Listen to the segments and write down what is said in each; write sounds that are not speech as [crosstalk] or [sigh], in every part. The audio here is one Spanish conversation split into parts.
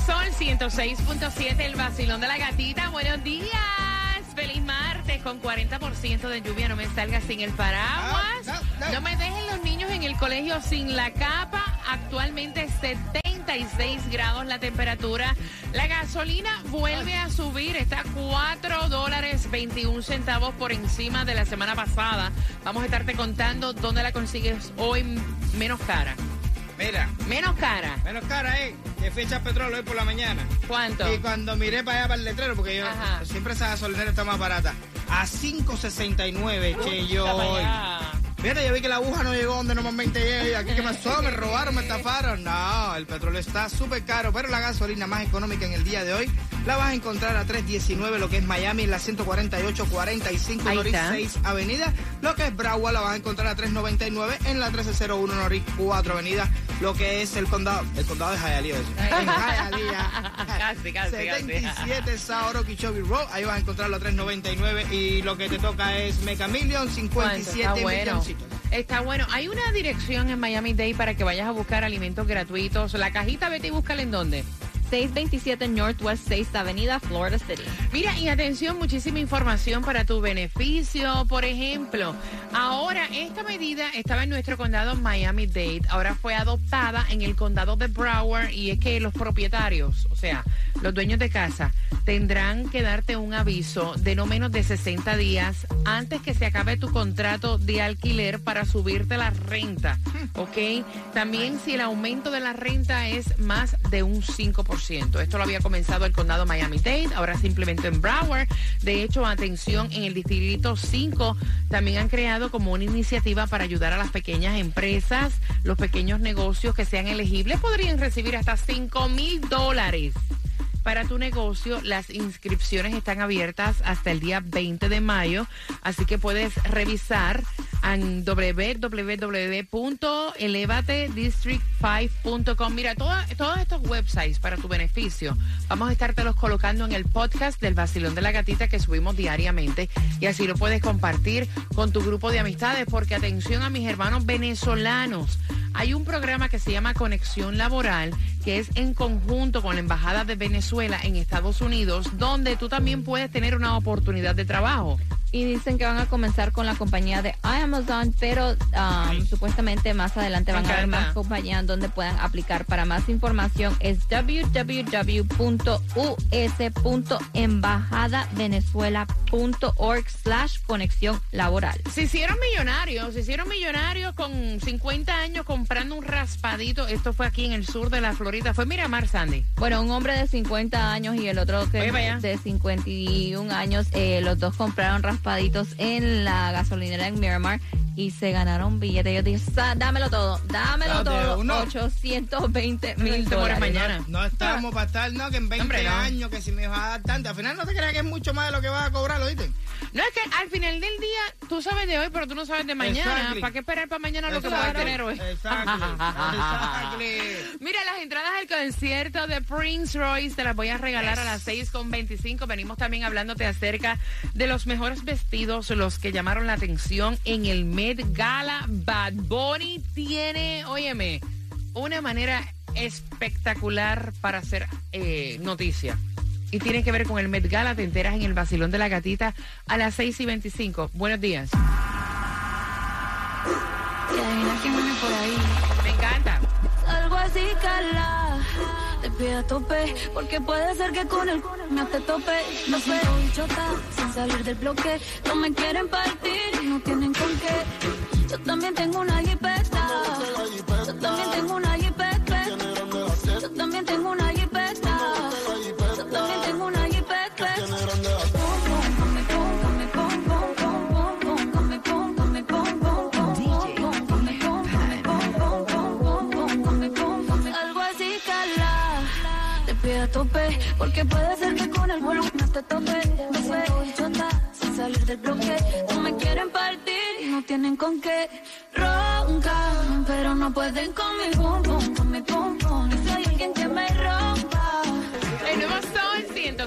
Sol 106.7, el vacilón de la gatita. Buenos días. Feliz martes con 40% de lluvia. No me salgas sin el paraguas. No, no, no. No me dejen los niños en el colegio sin la capa. Actualmente 76 grados la temperatura. La gasolina vuelve a subir. Está a 4 dólares 21 centavos por encima de la semana pasada. Vamos a estarte contando dónde la consigues hoy menos cara. Mira, Menos cara. menos cara, ¿eh? Que fecha petróleo hoy por la mañana. ¿Cuánto? Y cuando miré para allá para el letrero, porque yo Ajá. siempre esa gasolinera está más barata. A 5.69 que yo hoy. allá. Fíjate, yo vi que la aguja no llegó donde normalmente llega. ¿Aquí qué pasó? ¿Me robaron? ¿Me estafaron? No, el petróleo está súper caro, pero la gasolina más económica en el día de hoy la vas a encontrar a 3.19, lo que es Miami, en la 148-45 Ahí Norris está. 6 Avenida. Lo que es Broward la vas a encontrar a 3.99 en la 1301 Norris 4 Avenida. Lo que es el condado, el condado de Hialeah. En Hialeah. Casi, casi, casi. 77 Sauro Kichobi Road. Ahí vas a encontrarlo a 3.99 y lo que te toca es Meca Million, 57 Está bueno. Está bueno. Hay una dirección en Miami Day para que vayas a buscar alimentos gratuitos. La cajita, vete y búscala en dónde. 627 Northwest 6 Avenida, Florida City. Mira, y atención, muchísima información para tu beneficio. Por ejemplo, ahora esta medida estaba en nuestro condado Miami-Dade, ahora fue adoptada en el condado de Broward y es que los propietarios, o sea, los dueños de casa, tendrán que darte un aviso de no menos de 60 días antes que se acabe tu contrato de alquiler para subirte la renta, ¿ok? También si el aumento de la renta es más de un 5%. Esto lo había comenzado el condado Miami-Dade, ahora se implementó en Broward. De hecho, atención, en el distrito 5 también han creado como una iniciativa para ayudar a las pequeñas empresas, los pequeños negocios que sean elegibles podrían recibir hasta 5 mil dólares para tu negocio. Las inscripciones están abiertas hasta el día 20 de mayo, así que puedes revisar en www.elevatedistrict5.com. Mira, todos estos websites para tu beneficio, vamos a estártelos colocando en el podcast del Vacilón de la Gatita que subimos diariamente y así lo puedes compartir con tu grupo de amistades, porque atención a mis hermanos venezolanos. Hay un programa que se llama Conexión Laboral, que es en conjunto con la Embajada de Venezuela en Estados Unidos, donde tú también puedes tener una oportunidad de trabajo. Y dicen que van a comenzar con la compañía de Amazon, pero um, supuestamente más adelante van a haber más compañías donde puedan aplicar. Para más información es www.us.embajadavenezuela.org slash conexión laboral. Se hicieron millonarios, se hicieron millonarios con 50 años comprando un raspadito. Esto fue aquí en el sur de la Florida. Fue Miramar, Sandy. Bueno, un hombre de 50 años y el otro que Oye, de 51 años, eh, los dos compraron raspaditos en la gasolinera en Miramar y se ganaron billetes. Yo dije, "Sa- dámelo todo, dámelo Date todo. uno. 820 Te mil mueres dólares. mañana. No estamos para estar, no, que en 20 Hombre, no. años, que si me vas a dar tanto. Al final no te creas que es mucho más de lo que vas a cobrar, ¿lo viste? No es que al final del día tú sabes de hoy, pero tú no sabes de mañana. Exactly. ¿Para qué esperar para mañana lo que vas a tener hoy? Exactly. Exactly. [laughs] Mira, las entradas al concierto de Prince Royce te las voy a regalar a las 6.25. Venimos también hablándote acerca de los mejores vestidos, los que llamaron la atención en el Met Gala. Bad Bunny tiene, óyeme, una manera espectacular para hacer eh, noticia. Y tiene que ver con el Met Gala. Te enteras en el vacilón de la gatita a las 6 y 25. Buenos días. Viene por ahí. Me encanta. Algo así, cala. Porque puede ser que con el me te tope. No siento bichota, sin salir del bloque. No me quieren partir y no tienen con qué. Yo también tengo una jipeta. Yo también tengo una porque puede ser que con el volumen no te tope. Me siento chota sin salir del bloque. No me quieren partir y no tienen con qué roncar, pero no pueden con mi pum pum, con mi pum pum. Y si alguien que me rompa.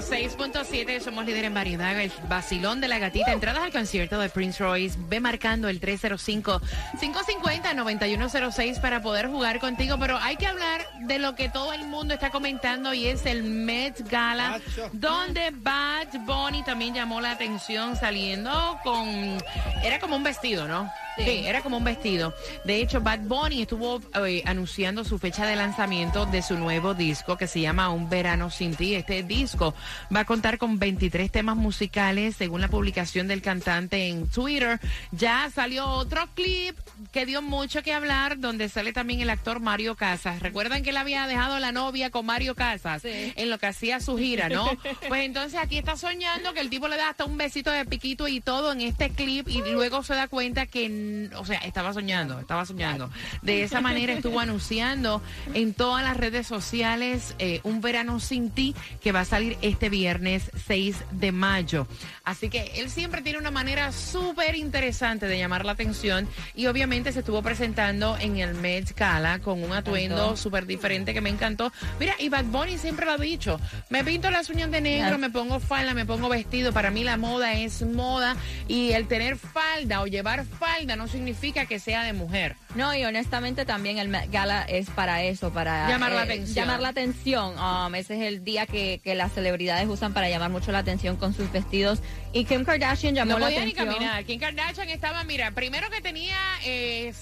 El nuevo Sol 106.7, somos líder en variedad, el vacilón de la gatita. Entradas al concierto de Prince Royce, ve marcando el 305-550-9106 para poder jugar contigo. Pero hay que hablar de lo que todo el mundo está comentando y es el Met Gala, donde Bad Bunny también llamó la atención saliendo con... Era como un vestido, ¿no? Sí. era como un vestido. De hecho, Bad Bunny estuvo eh, anunciando su fecha de lanzamiento de su nuevo disco que se llama Un Verano Sin Ti. Este disco va a contar con 23 temas musicales según la publicación del cantante en Twitter. Ya salió otro clip que dio mucho que hablar donde sale también el actor Mario Casas. Recuerdan que él había dejado la novia con Mario Casas Sí. en lo que hacía su gira, ¿no? [laughs] Pues entonces aquí está soñando que el tipo le da hasta un besito de piquito y todo en este clip y luego se da cuenta que, o sea, estaba soñando, estaba soñando. De esa manera estuvo anunciando en todas las redes sociales eh, Un Verano Sin Ti que va a salir este viernes 6 de mayo. Así que él siempre tiene una manera súper interesante de llamar la atención y obviamente se estuvo presentando en el Met Gala con un atuendo súper diferente que me encantó. Mira, y Bad Bunny siempre lo ha dicho. Me pinto las uñas de negro, me pongo falda, me pongo vestido. Para mí la moda es moda y el tener falda o llevar falda no significa que sea de mujer. No, y honestamente también el Met Gala es para eso, para Llamar la atención. Llamar la atención. Um, ese es el día que, que las celebridades usan para llamar mucho la atención con sus vestidos. Y Kim Kardashian llamó No la podía ni atención. caminar. Kim Kardashian estaba, mira, primero que tenía eh,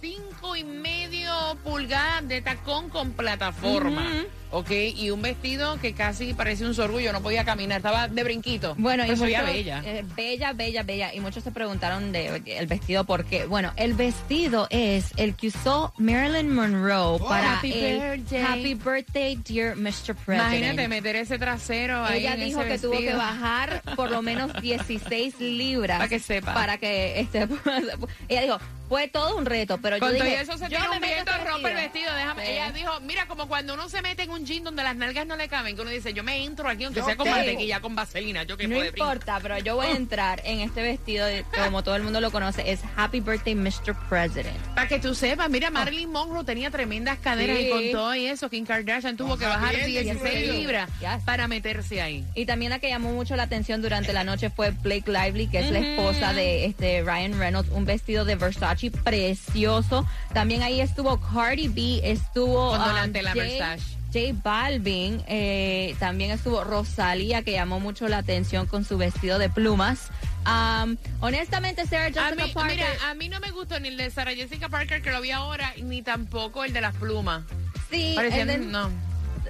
cinco y medio pulgadas de tacón con plataforma. Ok, y un vestido que casi parecía un sorgullo, no podía caminar, estaba de brinquito. Bueno, Pero y se veía muchos- bella. eh, bella, bella, bella. Y muchos se preguntaron de el vestido por qué. Bueno, el vestido es el que usó Marilyn Monroe para Happy el birthday. Happy Birthday, Dear Mr. President. Imagínate meter ese trasero ahí. Ella en dijo ese que tuvo que bajar por lo menos [laughs] 16 libras. Para que sepa. Para que este. [laughs] ella dijo, fue todo un reto, pero Con yo todo dije, eso se yo tira me un meto viento, rompe el vestido. Déjame. Sí. Ella dijo, mira, como cuando uno se mete en un jean donde las nalgas no le caben, que uno dice, yo me entro aquí, aunque Yo sea con tengo. mantequilla, con vaselina, yo que No importa, pero yo voy a entrar en este vestido, de- como todo el mundo lo conoce, es Happy Birthday, Mr. President. Para que tú sepas, mira, Marilyn Monroe tenía tremendas caderas Sí. y con todo eso, Kim Kardashian tuvo que bajar bien, 16 bien. libras Yes. para meterse ahí. Y también la que llamó mucho la atención durante la noche fue Blake Lively, que es la esposa de este Ryan Reynolds, un vestido de Versace precioso. También ahí estuvo Cardi B, estuvo Con um, Donatella J- Versace. J Balvin, eh, también estuvo Rosalía, que llamó mucho la atención con su vestido de plumas. Um, honestamente, Sarah A Jessica mí, Parker, mira, a mí no me gustó ni el de Sarah Jessica Parker que lo vi ahora, ni tampoco el de las plumas. sí, de- no.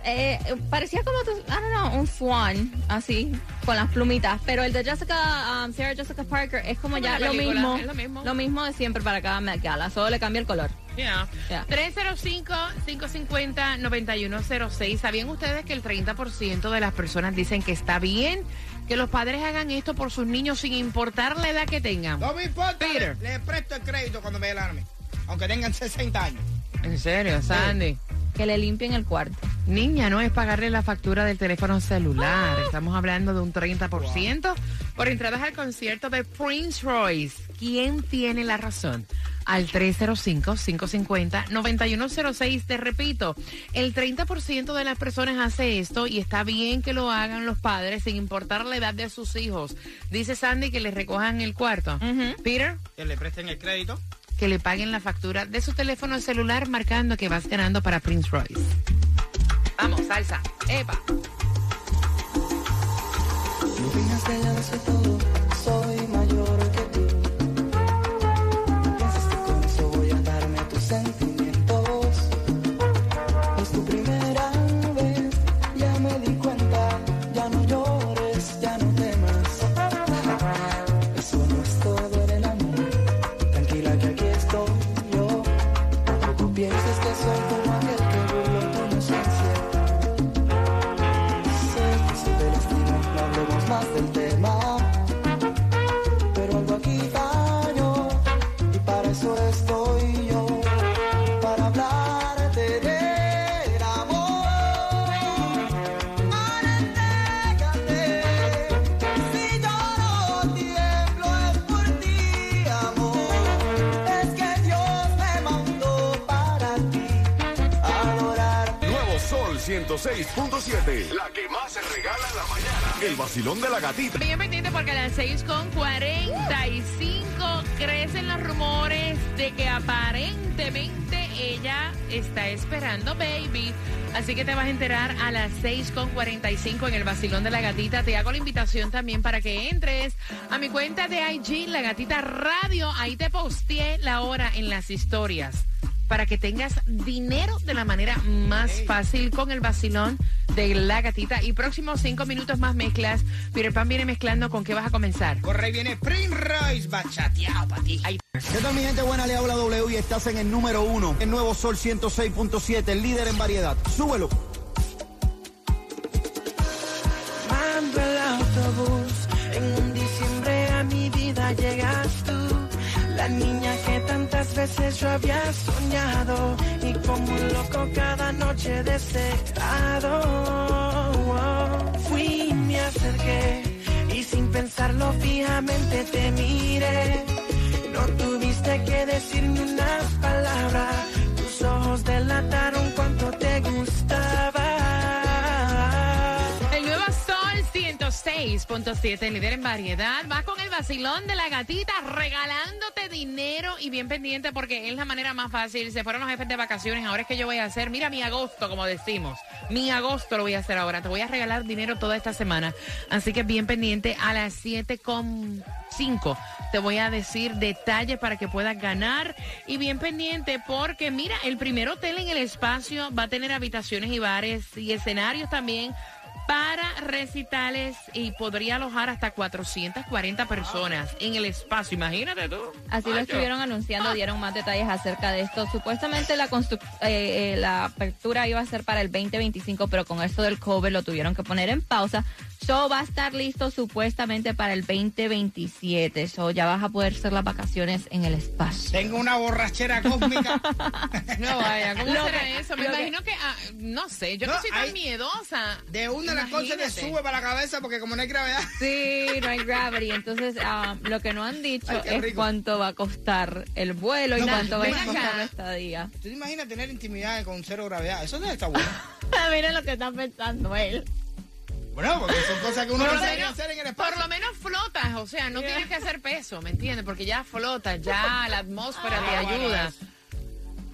eh, parecía como, I don't know, un swan, así, con las plumitas. Pero el de Jessica, um, Sarah Jessica Parker es como Como ya lo mismo, es lo mismo. lo mismo de siempre para cada Met Gala, solo le cambia el color. Yeah. Yeah. 305-550-9106. ¿Sabían ustedes que el 30% de las personas dicen que está bien que los padres hagan esto por sus niños sin importar la edad que tengan? No me importa, Peter. le, le presto el crédito cuando me gana, aunque tengan 60 años. ¿En serio, Sandy? Que le limpien el cuarto. Niña, no es pagarle la factura del teléfono celular. Estamos hablando de un 30% por entradas al concierto de Prince Royce. ¿Quién tiene la razón? Al 305-550-9106. Te repito, el 30% de las personas hace esto y está bien que lo hagan los padres sin importar la edad de sus hijos. Dice Sandy que les recojan el cuarto. Peter, Que le presten el crédito. que le paguen la factura de su teléfono celular marcando que vas ganando para Prince Royce. Vamos, salsa. Epa. No 106.7. La que más se regala en la mañana. El vacilón de la gatita. Bien pendiente porque a las 6 con 45 crecen los rumores de que aparentemente ella está esperando baby. Así que te vas a enterar a las 6 con 45 en el vacilón de la gatita. Te hago la invitación también para que entres a mi cuenta de IG, la gatita radio. Ahí te posteé la hora en las historias para que tengas dinero de la manera más fácil con el vacilón de la gatita. Y próximos cinco minutos más mezclas. Peter Pan viene mezclando con qué vas a comenzar. Ahí viene Prince Royce, bachateado para ti. Ay, ¿Qué tal mi gente buena? Le habla W y estás en el número uno, el nuevo Sol 106.7, el líder en variedad. Súbelo. Mando el autobús, en un diciembre a mi vida llegas tú. La niña veces yo había soñado y como un loco cada noche deseado. Fui, me acerqué y sin pensarlo fijamente te miré. No tuviste que decirme unas palabras, tus ojos delataron cuánto te gustaba. 106.7, líder en variedad. Vas con el vacilón de la gatita regalándote dinero y bien pendiente porque es la manera más fácil. Se fueron los jefes de vacaciones. Ahora es que yo voy a hacer, mira mi agosto, como decimos. Mi agosto lo voy a hacer ahora. Te voy a regalar dinero toda esta semana. Así que bien pendiente a las 7.5. Te voy a decir detalles para que puedas ganar. Y bien pendiente porque, mira, el primer hotel en el espacio va a tener habitaciones y bares y escenarios también para recitales y podría alojar hasta 440 personas en el espacio. Imagínate tú. Así lo estuvieron anunciando, dieron más detalles acerca de esto. Supuestamente la constru- eh, eh, la apertura iba a ser para el 2025, pero con esto del COVID lo tuvieron que poner en pausa. So va a estar listo supuestamente para el 2027. So ya vas a poder hacer las vacaciones en el espacio. Tengo una borrachera cósmica. [laughs] No vaya, ¿cómo Lo será que- eso? Me lo que- imagino que, ah, no sé, yo no, No, soy tan hay- miedosa. De una cosas te Imagínate. sube para la cabeza porque como no hay gravedad. [laughs] Sí, no hay gravity. Entonces, ah, lo que no han dicho Ay, es rico. cuánto va a costar el vuelo y cuánto va a costar la estadía. ¿Tú te imaginas tener intimidad con cero gravedad? Eso debe estar bueno. [laughs] Mira lo que está pensando él. Bueno, porque son cosas que uno Por no menos, hacer en el por espacio. lo menos flotas, o sea, no tienes que hacer peso, ¿me entiendes? Porque ya flotas, ya la atmósfera te Ah, ayuda.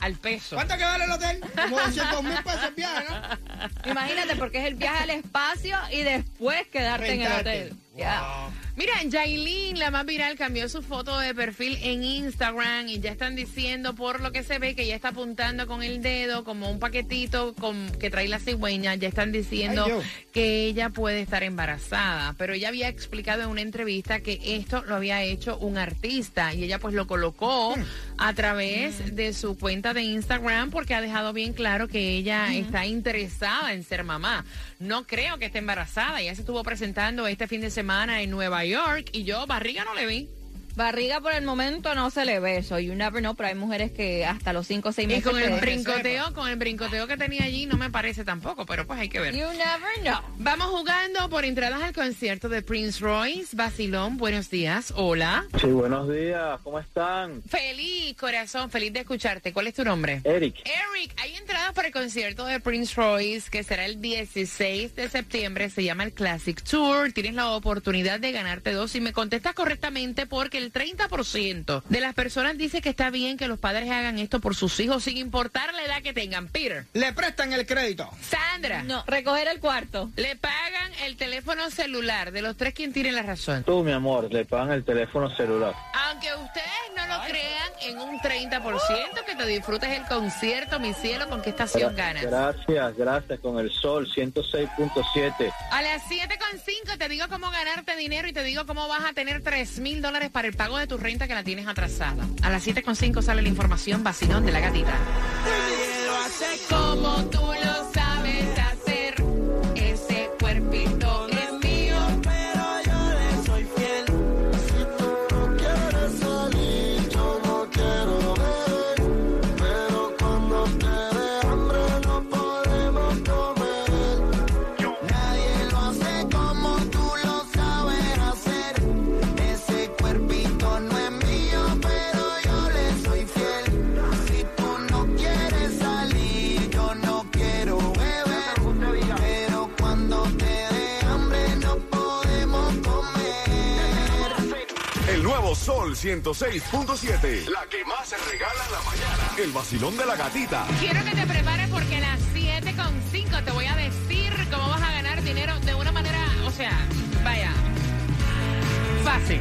Al peso. ¿Cuánto que vale el hotel? Como 200 mil pesos el viaje, ¿no? Imagínate, porque es el viaje al espacio y después quedarte en el hotel. Ya. Wow. Mira, Yailin, la más viral, cambió su foto de perfil en Instagram y ya están diciendo por lo que se ve que ella está apuntando con el dedo como un paquetito con, que trae la cigüeña. Ya están diciendo Ay, que ella puede estar embarazada, pero ella había explicado en una entrevista que esto lo había hecho un artista y ella pues lo colocó a través de su cuenta de Instagram porque ha dejado bien claro que ella está interesada en ser mamá. No creo que esté embarazada, ella se estuvo presentando este fin de semana en Nueva York y yo barriga no le vi. Barriga por el momento no se le ve eso. You never know, pero hay mujeres que hasta los 5 o 6 Y meses. con el brincoteo, con el brincoteo que tenía allí no me parece tampoco, pero pues hay que ver. You never know. Vamos jugando por entradas al concierto de Prince Royce. Basilón, buenos días. Hola. Sí, buenos días, ¿cómo están? Feliz, corazón, feliz de escucharte. ¿Cuál es tu nombre? Eric, Eric, hay entradas para el concierto de Prince Royce que será el 16 de septiembre. Se llama el Classic Tour. Tienes la oportunidad de ganarte dos. Y me contestas correctamente porque el 30% de las personas dice que está bien que los padres hagan esto por sus hijos sin importar la edad que tengan. Peter, Le prestan el crédito. Sandra, No, recoger el cuarto. le pagan el teléfono celular. De los tres, ¿quién tiene la razón? tú, mi amor, le pagan el teléfono celular. Aunque ustedes no lo crean, en un 30% que te disfrutes el concierto, mi cielo, ¿con qué estación ganas? Gracias, gracias, con el sol 106.7. A las 7.5 te digo cómo ganarte dinero y te digo cómo vas a tener 3 mil dólares para el pago de tu renta que la tienes atrasada. A las 7.5 sale la información vacilón de la gatita. Sol 106.7. La que más se regala en la mañana. El vacilón de la gatita. Quiero que te prepares porque a las 7.5 te voy a decir cómo vas a ganar dinero de una manera, o sea, vaya, fácil.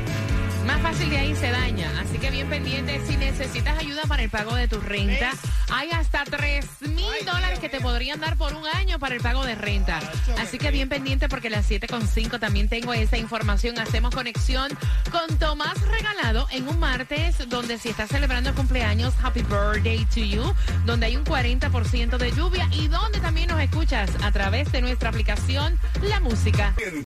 Más fácil de ahí se daña. Así que bien pendiente, si necesitas ayuda para el pago de tu renta, hay hasta 3 mil dólares que te podrían dar por un año para el pago de renta. Así que bien pendiente porque a las 7.5 también tengo esa información. Hacemos conexión con Tomás Regalado en un martes donde si estás celebrando el cumpleaños, Happy Birthday to You, donde hay un 40% de lluvia y donde también nos escuchas a través de nuestra aplicación La Música.